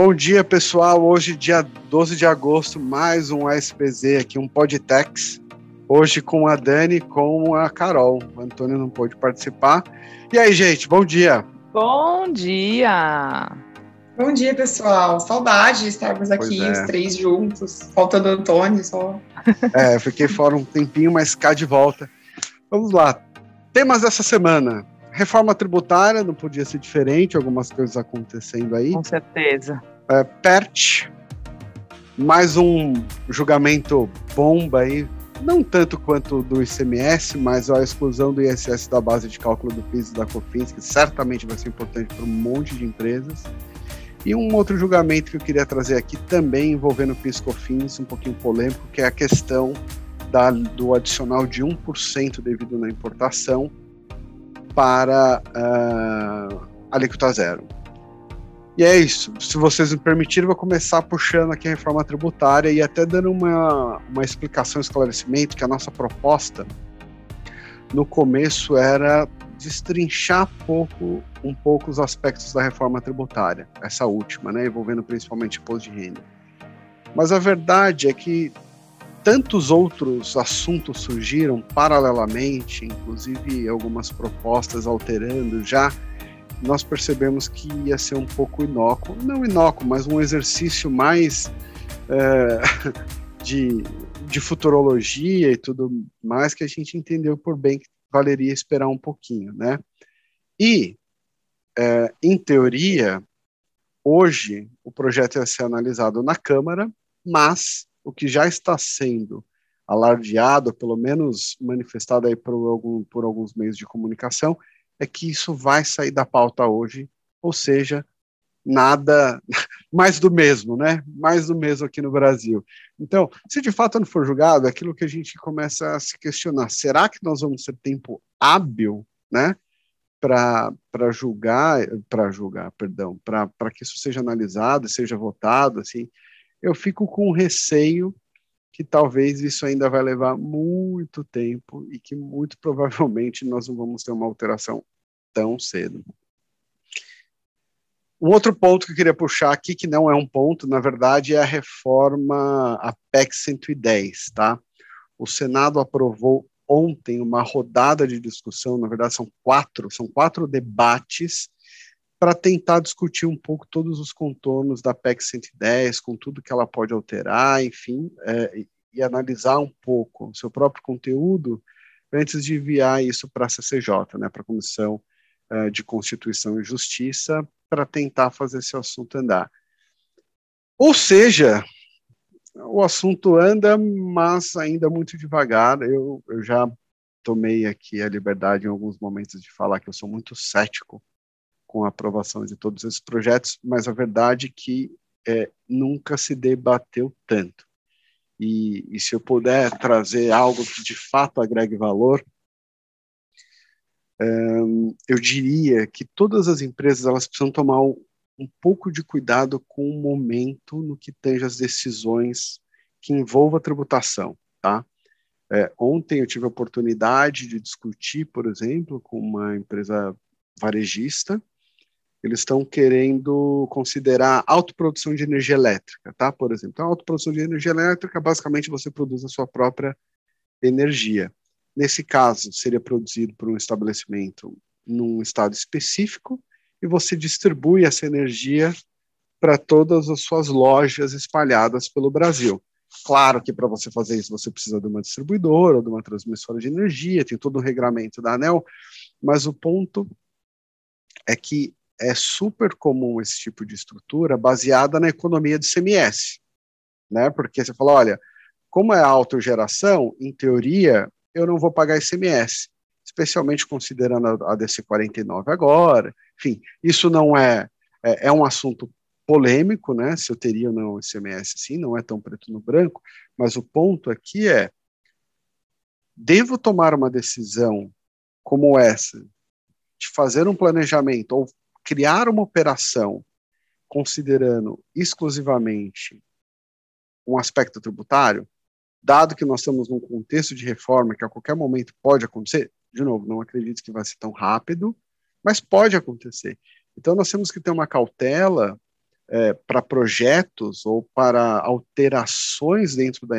Bom dia, pessoal. Hoje, dia 12 de agosto, mais um SPZ aqui, um Podtex. Hoje com a Dani e com a Carol. O Antônio não pôde participar. E aí, gente, bom dia. Bom dia. Bom dia, pessoal. Saudade de estarmos aqui, é. os três juntos. Faltando o Antônio só. É, fiquei fora um tempinho, mas cá de volta. Vamos lá. Temas dessa semana. Reforma tributária, não podia ser diferente, algumas coisas acontecendo aí. Com certeza. É, PERT, mais um julgamento bomba aí, não tanto quanto do ICMS, mas a exclusão do ISS da base de cálculo do PIS e da COFINS, que certamente vai ser importante para um monte de empresas. E um outro julgamento que eu queria trazer aqui também envolvendo o PIS COFINS, um pouquinho polêmico, que é a questão da, do adicional de 1% devido na importação para uh, alíquota zero. E é isso. Se vocês me permitirem, vou começar puxando aqui a reforma tributária e até dando uma, uma explicação, esclarecimento, que a nossa proposta no começo era destrinchar pouco, um pouco os aspectos da reforma tributária, essa última, né, envolvendo principalmente imposto de renda. Mas a verdade é que tantos outros assuntos surgiram paralelamente, inclusive algumas propostas alterando já, nós percebemos que ia ser um pouco inócuo, não inócuo, mas um exercício mais é, de, de futurologia e tudo mais que a gente entendeu por bem que valeria esperar um pouquinho, né? E, é, em teoria, hoje o projeto ia ser analisado na Câmara, mas o que já está sendo alardeado, pelo menos manifestado aí por, algum, por alguns meios de comunicação, é que isso vai sair da pauta hoje, ou seja, nada mais do mesmo, né? Mais do mesmo aqui no Brasil. Então, se de fato não for julgado, é aquilo que a gente começa a se questionar: será que nós vamos ter tempo hábil, né? Para julgar, para julgar, perdão, para que isso seja analisado, seja votado, assim, eu fico com receio que talvez isso ainda vai levar muito tempo e que muito provavelmente nós não vamos ter uma alteração tão cedo. Um outro ponto que eu queria puxar aqui, que não é um ponto, na verdade, é a reforma, a PEC 110, tá? O Senado aprovou ontem uma rodada de discussão, na verdade são quatro, são quatro debates para tentar discutir um pouco todos os contornos da PEC 110, com tudo que ela pode alterar, enfim, é, e, analisar um pouco o seu próprio conteúdo antes de enviar isso para a CCJ, né, para a Comissão é, de Constituição e Justiça, para tentar fazer esse assunto andar. Ou seja, o assunto anda, mas ainda muito devagar. Eu, eu já tomei aqui a liberdade em alguns momentos de falar que eu sou muito cético com a aprovação de todos esses projetos, mas a verdade é que é, nunca se debateu tanto. E, e, se eu puder trazer algo que de fato agregue valor, um, eu diria que todas as empresas elas precisam tomar um, um pouco de cuidado com o momento no que tange as decisões que envolvam a tributação, tá? É, ontem eu tive a oportunidade de discutir, por exemplo, com uma empresa varejista eles estão querendo considerar autoprodução de energia elétrica, tá? Por exemplo, então, a autoprodução de energia elétrica, basicamente, você produz a sua própria energia. Nesse caso, seria produzido por um estabelecimento num estado específico e você distribui essa energia para todas as suas lojas espalhadas pelo Brasil. Claro que para você fazer isso você precisa de uma distribuidora ou de uma transmissora de energia, tem todo o regramento da ANEL, mas o ponto é que é super comum esse tipo de estrutura baseada na economia de CMS, né? Porque você fala, olha, como é autogeração, em teoria, eu não vou pagar ICMS, especialmente considerando a DC 49 agora. Enfim, isso não é, é, é um assunto polêmico, né? Se eu teria ou não ICMS, sim, não é tão preto no branco, mas o ponto aqui é devo tomar uma decisão como essa de fazer um planejamento ou criar uma operação considerando exclusivamente um aspecto tributário, dado que nós estamos num contexto de reforma que a qualquer momento pode acontecer, de novo, não acredito que vai ser tão rápido, mas pode acontecer. Então, nós temos que ter uma cautela é, para projetos ou para alterações dentro da,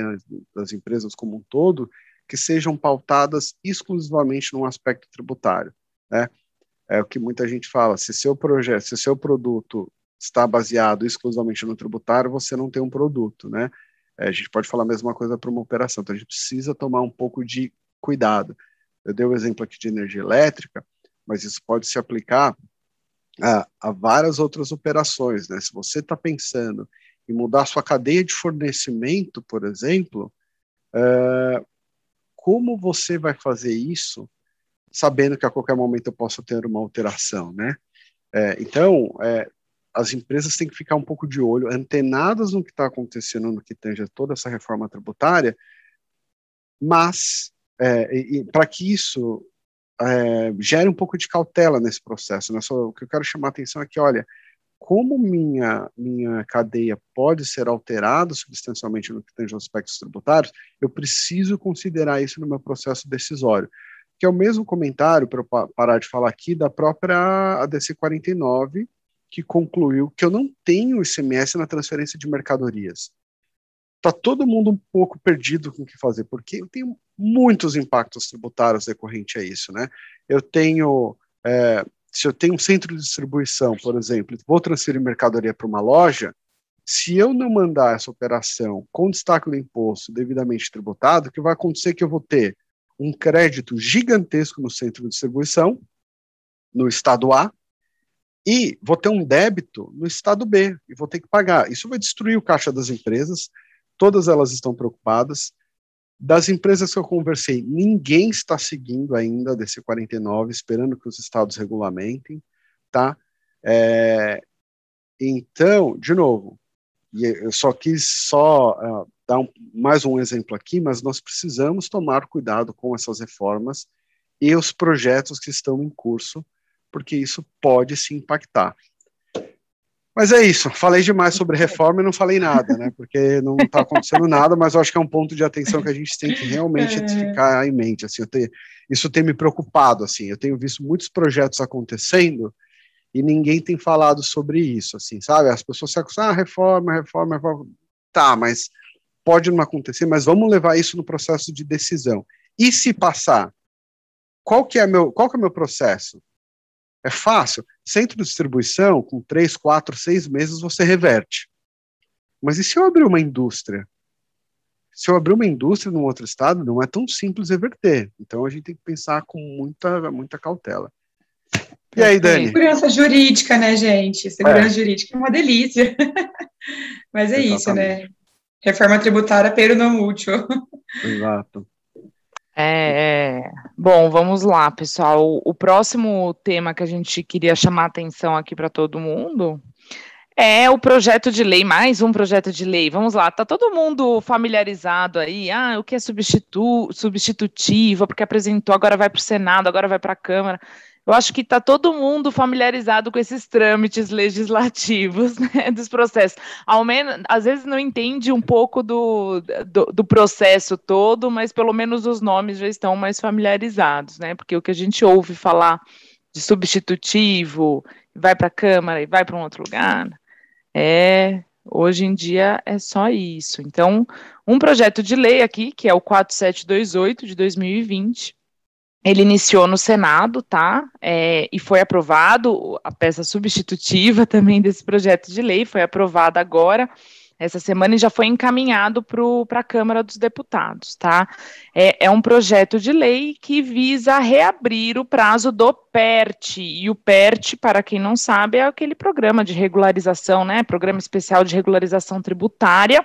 das empresas como um todo que sejam pautadas exclusivamente num aspecto tributário. Né? É o que muita gente fala: se seu projeto, se seu produto está baseado exclusivamente no tributário, você não tem um produto, né? É, a gente pode falar a mesma coisa para uma operação, então a gente precisa tomar um pouco de cuidado. Eu dei o um exemplo aqui de energia elétrica, mas isso pode se aplicar a, a várias outras operações, né? Se você está pensando em mudar sua cadeia de fornecimento, por exemplo, é, como você vai fazer isso, sabendo que a qualquer momento eu posso ter uma alteração, né? É, então, é, as empresas têm que ficar um pouco de olho, antenadas no que está acontecendo, no que tange toda essa reforma tributária, mas é, para que isso é, gere um pouco de cautela nesse processo. Né? Só, o que eu quero chamar a atenção é que, olha, como minha, minha cadeia pode ser alterada substancialmente no que tange aos aspectos tributários, eu preciso considerar isso no meu processo decisório. Que é o mesmo comentário, para parar de falar aqui, da própria ADC 49, que concluiu que eu não tenho ICMS na transferência de mercadorias. Está todo mundo um pouco perdido com o que fazer, porque eu tenho muitos impactos tributários decorrente a isso, né? Eu tenho, é, se eu tenho um centro de distribuição, por exemplo, vou transferir mercadoria para uma loja, se eu não mandar essa operação com destaque do imposto devidamente tributado, o que vai acontecer é que eu vou ter um crédito gigantesco no centro de distribuição, no estado A, e vou ter um débito no estado B e vou ter que pagar. Isso vai destruir o caixa das empresas, todas elas estão preocupadas. Das empresas que eu conversei, ninguém está seguindo ainda desse 49, esperando que os estados regulamentem, tá? É, então, de novo, eu só quis só uh, dar um, mais um exemplo aqui, mas nós precisamos tomar cuidado com essas reformas e os projetos que estão em curso, porque isso pode se impactar. Mas é isso, falei demais sobre reforma e não falei nada, né? Porque não está acontecendo nada, mas eu acho que é um ponto de atenção que a gente tem que realmente é. ficar em mente. Assim, ter, isso tem me preocupado, assim. Eu tenho visto muitos projetos acontecendo e ninguém tem falado sobre isso, assim, sabe? As pessoas se acostumam, ah, reforma, reforma, reforma. Tá, mas pode não acontecer, mas vamos levar isso no processo de decisão. E se passar? Qual que é meu, qual que é meu processo? É fácil. Centro de distribuição, com três, quatro, seis meses, você reverte. Mas e se eu abrir uma indústria? Se eu abrir uma indústria num outro estado, não é tão simples reverter. Então a gente tem que pensar com muita, muita cautela. E aí, Dani? Segurança jurídica, né, gente? Segurança é. jurídica é uma delícia. Mas é Exatamente. isso, né? Reforma tributária, pero não útil. Exato. É, é, bom, vamos lá, pessoal. O próximo tema que a gente queria chamar atenção aqui para todo mundo é o projeto de lei, mais um projeto de lei. Vamos lá, tá todo mundo familiarizado aí? Ah, o que é substitu substitutivo, porque apresentou, agora vai para o Senado, agora vai para a Câmara. Eu acho que está todo mundo familiarizado com esses trâmites legislativos né, dos processos. Ao menos, às vezes não entende um pouco do, do, do, processo todo, mas pelo menos os nomes já estão mais familiarizados, né? Porque o que a gente ouve falar de substitutivo, vai para a Câmara e vai para um outro lugar, é hoje em dia é só isso. Então, um projeto de lei aqui, que é o 4728 de 2020 ele iniciou no Senado, tá? É, e foi aprovado a peça substitutiva também desse projeto de lei, foi aprovada agora essa semana e já foi encaminhado para a Câmara dos Deputados, tá? É, é, um projeto de lei que visa reabrir o prazo do PERT, e o PERT, para quem não sabe, é aquele programa de regularização, né? Programa Especial de Regularização Tributária,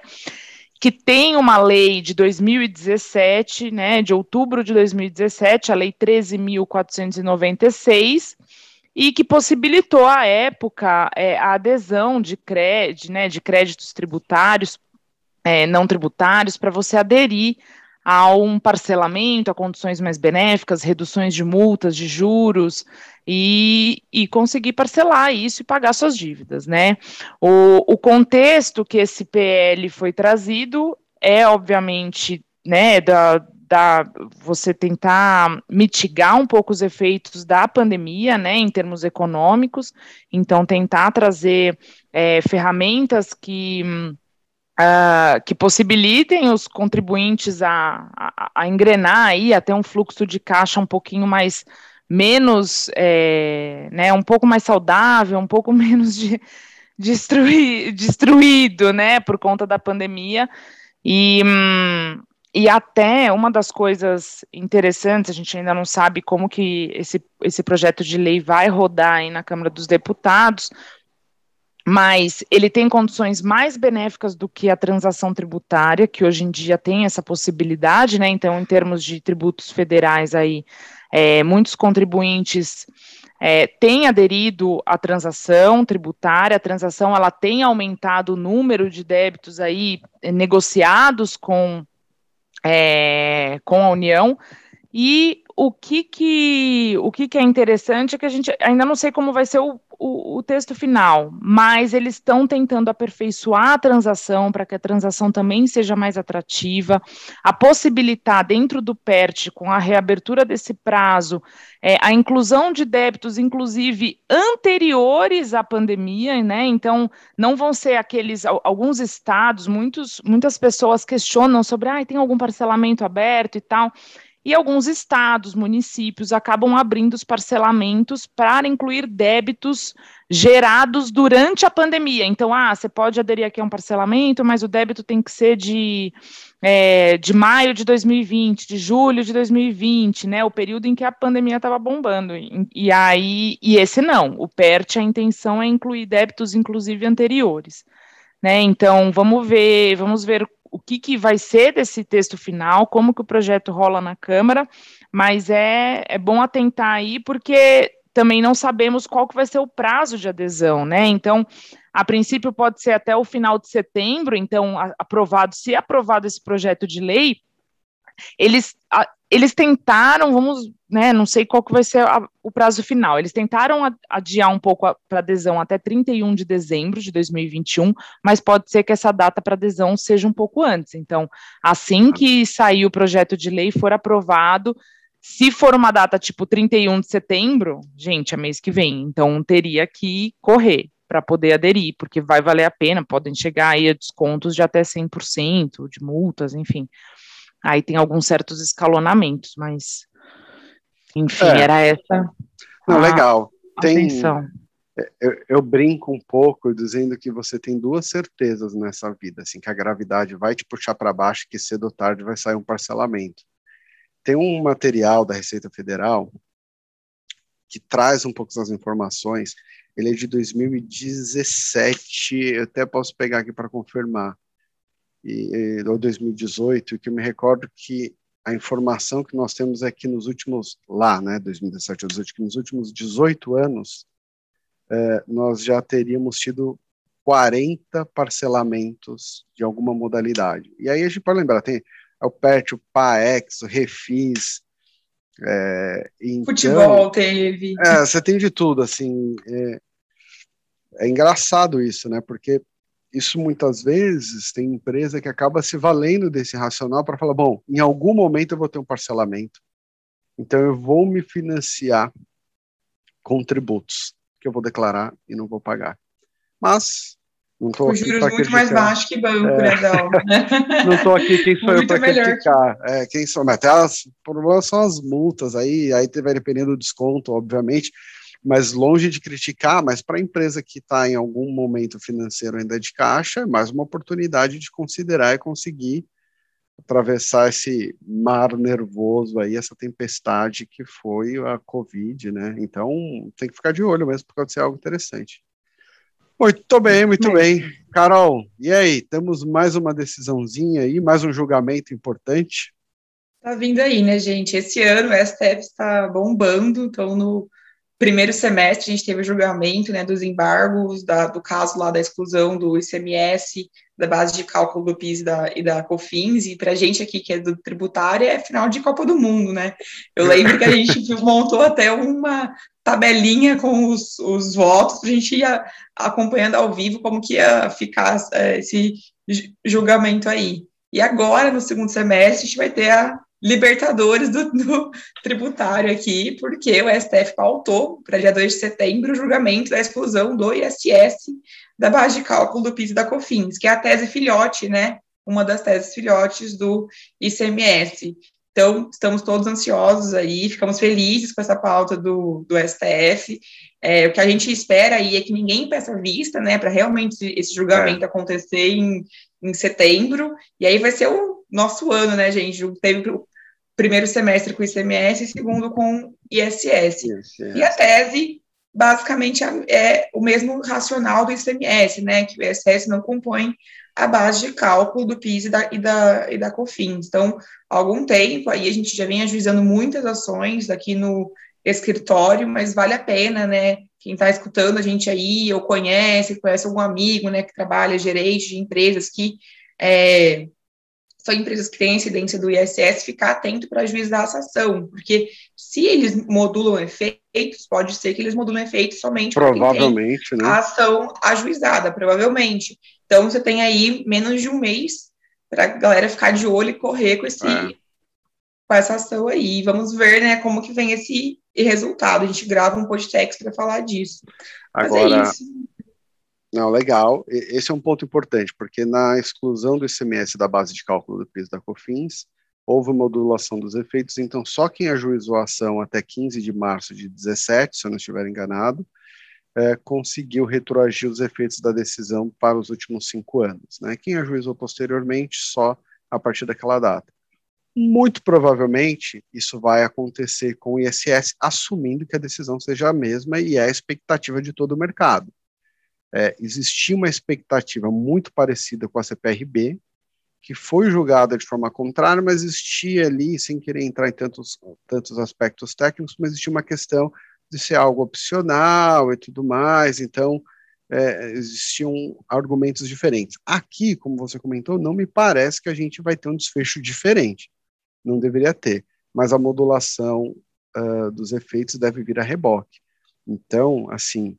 que tem uma lei de 2017, né, de outubro de 2017, a lei 13.496, e que possibilitou à época é, a adesão de, crédito, né, de créditos tributários, é, não tributários, para você aderir a um parcelamento, a condições mais benéficas, reduções de multas, de juros, e, e conseguir parcelar isso e pagar suas dívidas, né? O, o contexto que esse PL foi trazido é, obviamente, né, da, da você tentar mitigar um pouco os efeitos da pandemia, né, em termos econômicos, então tentar trazer é, ferramentas que uh, que possibilitem os contribuintes a, a, a, engrenar aí até um fluxo de caixa um pouquinho mais menos, é, né, um pouco mais saudável, um pouco menos de destruir, destruído, né, por conta da pandemia. E, hum, e até uma das coisas interessantes, a gente ainda não sabe como que esse, esse projeto de lei vai rodar aí na Câmara dos Deputados, mas ele tem condições mais benéficas do que a transação tributária, que hoje em dia tem essa possibilidade, né? Então, em termos de tributos federais aí, é, muitos contribuintes é, têm aderido à transação tributária, a transação ela tem aumentado o número de débitos aí negociados com, é, com a União, e o que que, o que que é interessante é que a gente ainda não sei como vai ser o, o, o texto final, mas eles estão tentando aperfeiçoar a transação para que a transação também seja mais atrativa, a possibilitar dentro do PERT, com a reabertura desse prazo, é, a inclusão de débitos, inclusive anteriores à pandemia, né? Então, não vão ser aqueles alguns estados, muitos, muitas pessoas questionam sobre, ah, tem algum parcelamento aberto e tal. E alguns estados, municípios acabam abrindo os parcelamentos para incluir débitos gerados durante a pandemia. Então, ah, você pode aderir aqui a um parcelamento, mas o débito tem que ser de, é, de maio de 2020, de julho de 2020, né? O período em que a pandemia estava bombando. E, e, aí, e esse não, o PERT, a intenção é incluir débitos, inclusive anteriores. Né, então, vamos ver, vamos ver o que, que vai ser desse texto final, como que o projeto rola na Câmara, mas é, é bom atentar aí, porque também não sabemos qual que vai ser o prazo de adesão, né? Então, a princípio pode ser até o final de setembro, então, aprovado, se aprovado esse projeto de lei, eles, eles tentaram, vamos, né, não sei qual que vai ser a, o prazo final, eles tentaram adiar um pouco para adesão até 31 de dezembro de 2021, mas pode ser que essa data para adesão seja um pouco antes. Então, assim que sair o projeto de lei for aprovado, se for uma data tipo 31 de setembro, gente, é mês que vem, então teria que correr para poder aderir, porque vai valer a pena, podem chegar aí a descontos de até 100% de multas, enfim. Aí tem alguns certos escalonamentos, mas enfim, é. era essa. Não, a, legal. Tem, é, eu, eu, brinco um pouco dizendo que você tem duas certezas nessa vida, assim, que a gravidade vai te puxar para baixo, que cedo ou tarde vai sair um parcelamento. Tem um material da Receita Federal que traz um pouco das informações. Ele é de 2017, eu até posso pegar aqui para confirmar e, ou 2018, que eu me recordo que a informação que nós temos é que nos últimos, lá, né, 2017 ou 2018, que nos últimos 18 anos, é, nós já teríamos tido 40 parcelamentos de alguma modalidade. E aí a gente pode lembrar, tem o PERT, o PAEX, o Refis, é, então, Futebol teve. É, você tem de tudo, assim. É, é engraçado isso, né? Porque isso muitas vezes tem empresa que acaba se valendo desse racional para falar, bom, em algum momento eu vou ter um parcelamento, então eu vou me financiar com tributos que eu vou declarar e não vou pagar. Mas não estou aqui juros muito mais baixo que banco, é, né, Não estou aqui quem sou eu para criticar. É, quem sou, até as, o problema são as multas aí, aí vai dependendo do desconto, obviamente mas longe de criticar, mas para a empresa que está em algum momento financeiro ainda de caixa, é mais uma oportunidade de considerar e conseguir atravessar esse mar nervoso aí, essa tempestade que foi a Covid, né? Então tem que ficar de olho mesmo, porque pode ser algo interessante. Muito bem, muito bem. Carol, e aí? Temos mais uma decisãozinha aí, mais um julgamento importante? Tá vindo aí, né, gente? Esse ano o STF está bombando, então no primeiro semestre a gente teve o julgamento né, dos embargos, da, do caso lá da exclusão do ICMS, da base de cálculo do PIS da, e da COFINS, e para a gente aqui que é do tributário é final de Copa do Mundo, né? Eu lembro que a gente montou até uma tabelinha com os, os votos para a gente ir acompanhando ao vivo como que ia ficar é, esse julgamento aí. E agora, no segundo semestre, a gente vai ter a Libertadores do, do tributário aqui, porque o STF pautou para dia 2 de setembro o julgamento da exclusão do ISS da base de cálculo do PIS e da COFINS, que é a tese filhote, né? Uma das teses filhotes do ICMS. Então, estamos todos ansiosos aí, ficamos felizes com essa pauta do, do STF. É, o que a gente espera aí é que ninguem peça vista, né, para realmente esse julgamento é. acontecer em, em setembro, e aí vai ser o nosso ano, né, gente? Teve o primeiro semestre com ICMS e segundo com ISS. E a tese, basicamente, é o mesmo racional do ICMS, né, que o ISS não compõe a base de cálculo do PIS e da, e da, e da COFINS. Então, há algum tempo aí a gente já vem ajuizando muitas ações aqui no escritório, mas vale a pena, né? Quem está escutando a gente aí, ou conhece, conhece algum amigo, né, que trabalha gerente de empresas que é, são empresas que têm incidência do ISS, ficar atento para ajuizar essa ação, porque se eles modulam efeitos, pode ser que eles modulam efeitos somente provavelmente, né? a ação ajuizada, provavelmente. Então, você tem aí menos de um mês para a galera ficar de olho e correr com, esse, é. com essa ação aí. Vamos ver né, como que vem esse resultado. A gente grava um podcast para falar disso. Agora, é não, legal. Esse é um ponto importante, porque na exclusão do ICMS da base de cálculo do PIS da COFINS, houve modulação dos efeitos, então só quem ajuizou a ação até 15 de março de 17, se eu não estiver enganado, é, conseguiu retroagir os efeitos da decisão para os últimos cinco anos. Né? Quem ajuizou posteriormente, só a partir daquela data. Muito provavelmente, isso vai acontecer com o ISS, assumindo que a decisão seja a mesma e é a expectativa de todo o mercado. É, existia uma expectativa muito parecida com a CPRB, que foi julgada de forma contrária, mas existia ali, sem querer entrar em tantos, tantos aspectos técnicos, mas existia uma questão de ser algo opcional e tudo mais, então é, existiam argumentos diferentes. Aqui, como você comentou, não me parece que a gente vai ter um desfecho diferente, não deveria ter, mas a modulação uh, dos efeitos deve vir a reboque. Então, assim,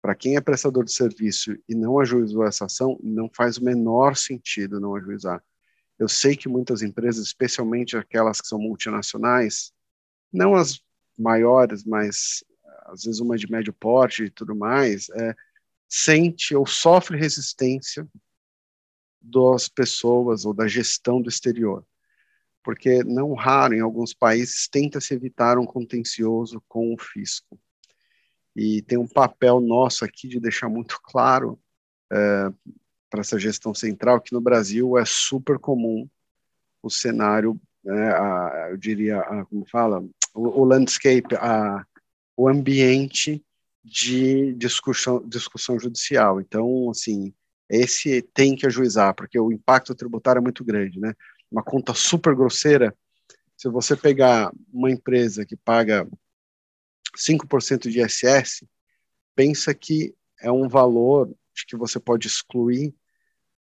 para quem é prestador de serviço e não ajuizou essa ação, não faz o menor sentido não ajuizar. Eu sei que muitas empresas, especialmente aquelas que são multinacionais, não as maiores, mas às vezes uma de médio porte e tudo mais, é, sente ou sofre resistência das pessoas ou da gestão do exterior. Porque não raro, em alguns países, tenta-se evitar um contencioso com o fisco. E tem um papel nosso aqui de deixar muito claro é, para essa gestão central que no Brasil é super comum o cenário, né, a, eu diria, a, como fala, o, o landscape, a, o ambiente de discussão, discussão judicial. Então, assim, esse tem que ajuizar, porque o impacto tributário é muito grande, né? Uma conta super grosseira, se você pegar uma empresa que paga 5% de ISS, pensa que é um valor que você pode excluir,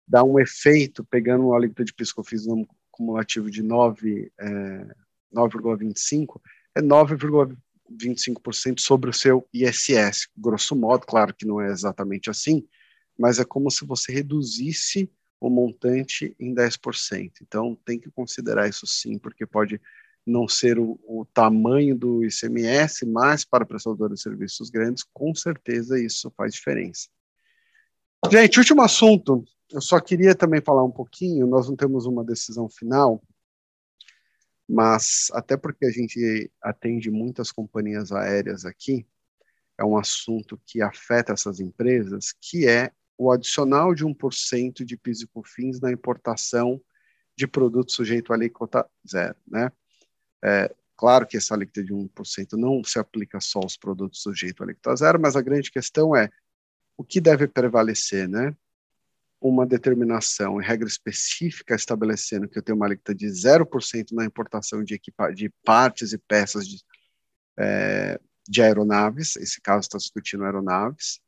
dá um efeito, pegando uma alíquota de piscofis cumulativo de 9, é, 9,25, é 9,25% sobre o seu ISS. Grosso modo, claro que não é exatamente assim, mas é como se você reduzisse o montante em 10%. Então, tem que considerar isso sim, porque pode não ser o, o tamanho do ICMS, mas para prestadores de serviços grandes, com certeza isso faz diferença. Gente, último assunto. Eu só queria também falar um pouquinho. Nós não temos uma decisão final, mas até porque a gente atende muitas companhias aéreas aqui, é um assunto que afeta essas empresas, que é o adicional de 1% de PIS e COFINS na importação de produtos sujeito à alíquota zero, né? É, claro que essa alíquota de 1% não se aplica só aos produtos sujeitos à alíquota zero, mas a grande questão é o que deve prevalecer, né? uma determinação em regra específica estabelecendo que eu tenho uma alíquota de 0% na importação de, de partes e peças de, é, de aeronaves, esse caso está discutindo aeronaves,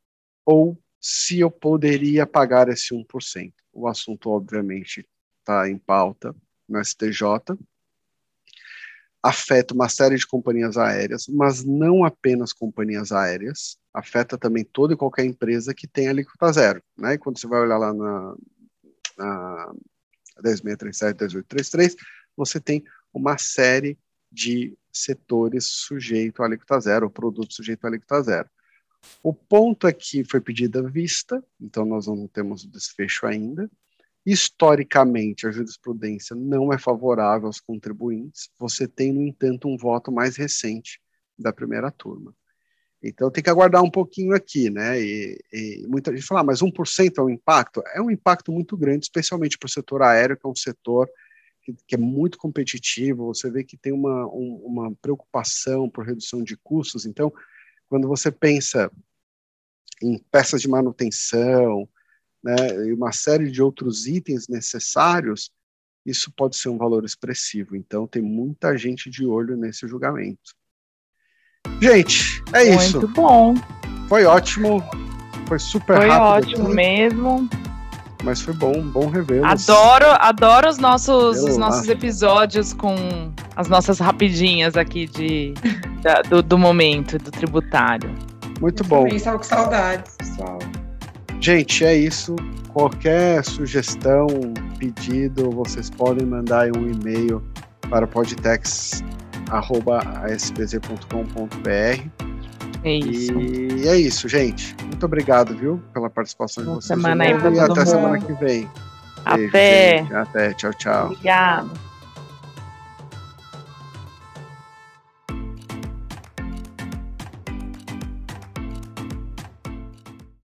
ou se eu poderia pagar esse 1%. O assunto, obviamente, está em pauta no STJ, afeta uma série de companhias aéreas, mas não apenas companhias aéreas, afeta também toda e qualquer empresa que tenha alíquota zero. Né? E quando você vai olhar lá na, na 10637, 1833, você tem uma série de setores sujeito à alíquota zero, ou produto sujeito à alíquota zero. O ponto aqui foi pedida vista, então nós não temos o desfecho ainda. Historicamente, a jurisprudência não é favorável aos contribuintes. Você tem, no entanto, um voto mais recente da primeira turma. Então tem que aguardar um pouquinho aqui, né? E, e muita gente fala, ah, mas 1% é um impacto? É um impacto muito grande, especialmente para o setor aéreo, que é um setor que, que é muito competitivo. Você vê que tem uma, um, uma preocupação por redução de custos. Então, quando você pensa em peças de manutenção, né, e uma série de outros itens necessários, isso pode ser um valor expressivo. Então, tem muita gente de olho nesse julgamento. Gente, é Muito isso. Muito bom. Foi ótimo. Foi super foi rápido. Foi ótimo aqui, mesmo. Mas foi bom, bom revê-los. Adoro, adoro os nossos, os nossos episódios com as nossas rapidinhas aqui de, da, do, do, momento, do tributário. Muito Eu bom. Estava com saudades, pessoal. Gente, é isso. Qualquer sugestão, pedido, vocês podem mandar um e-mail para podtex.aspz.com.br. É isso. E é isso, gente. Muito obrigado, viu, pela participação de vocês. Semana aí e até mundo. semana que vem. Até. Beijo, até. Tchau, tchau. Obrigada.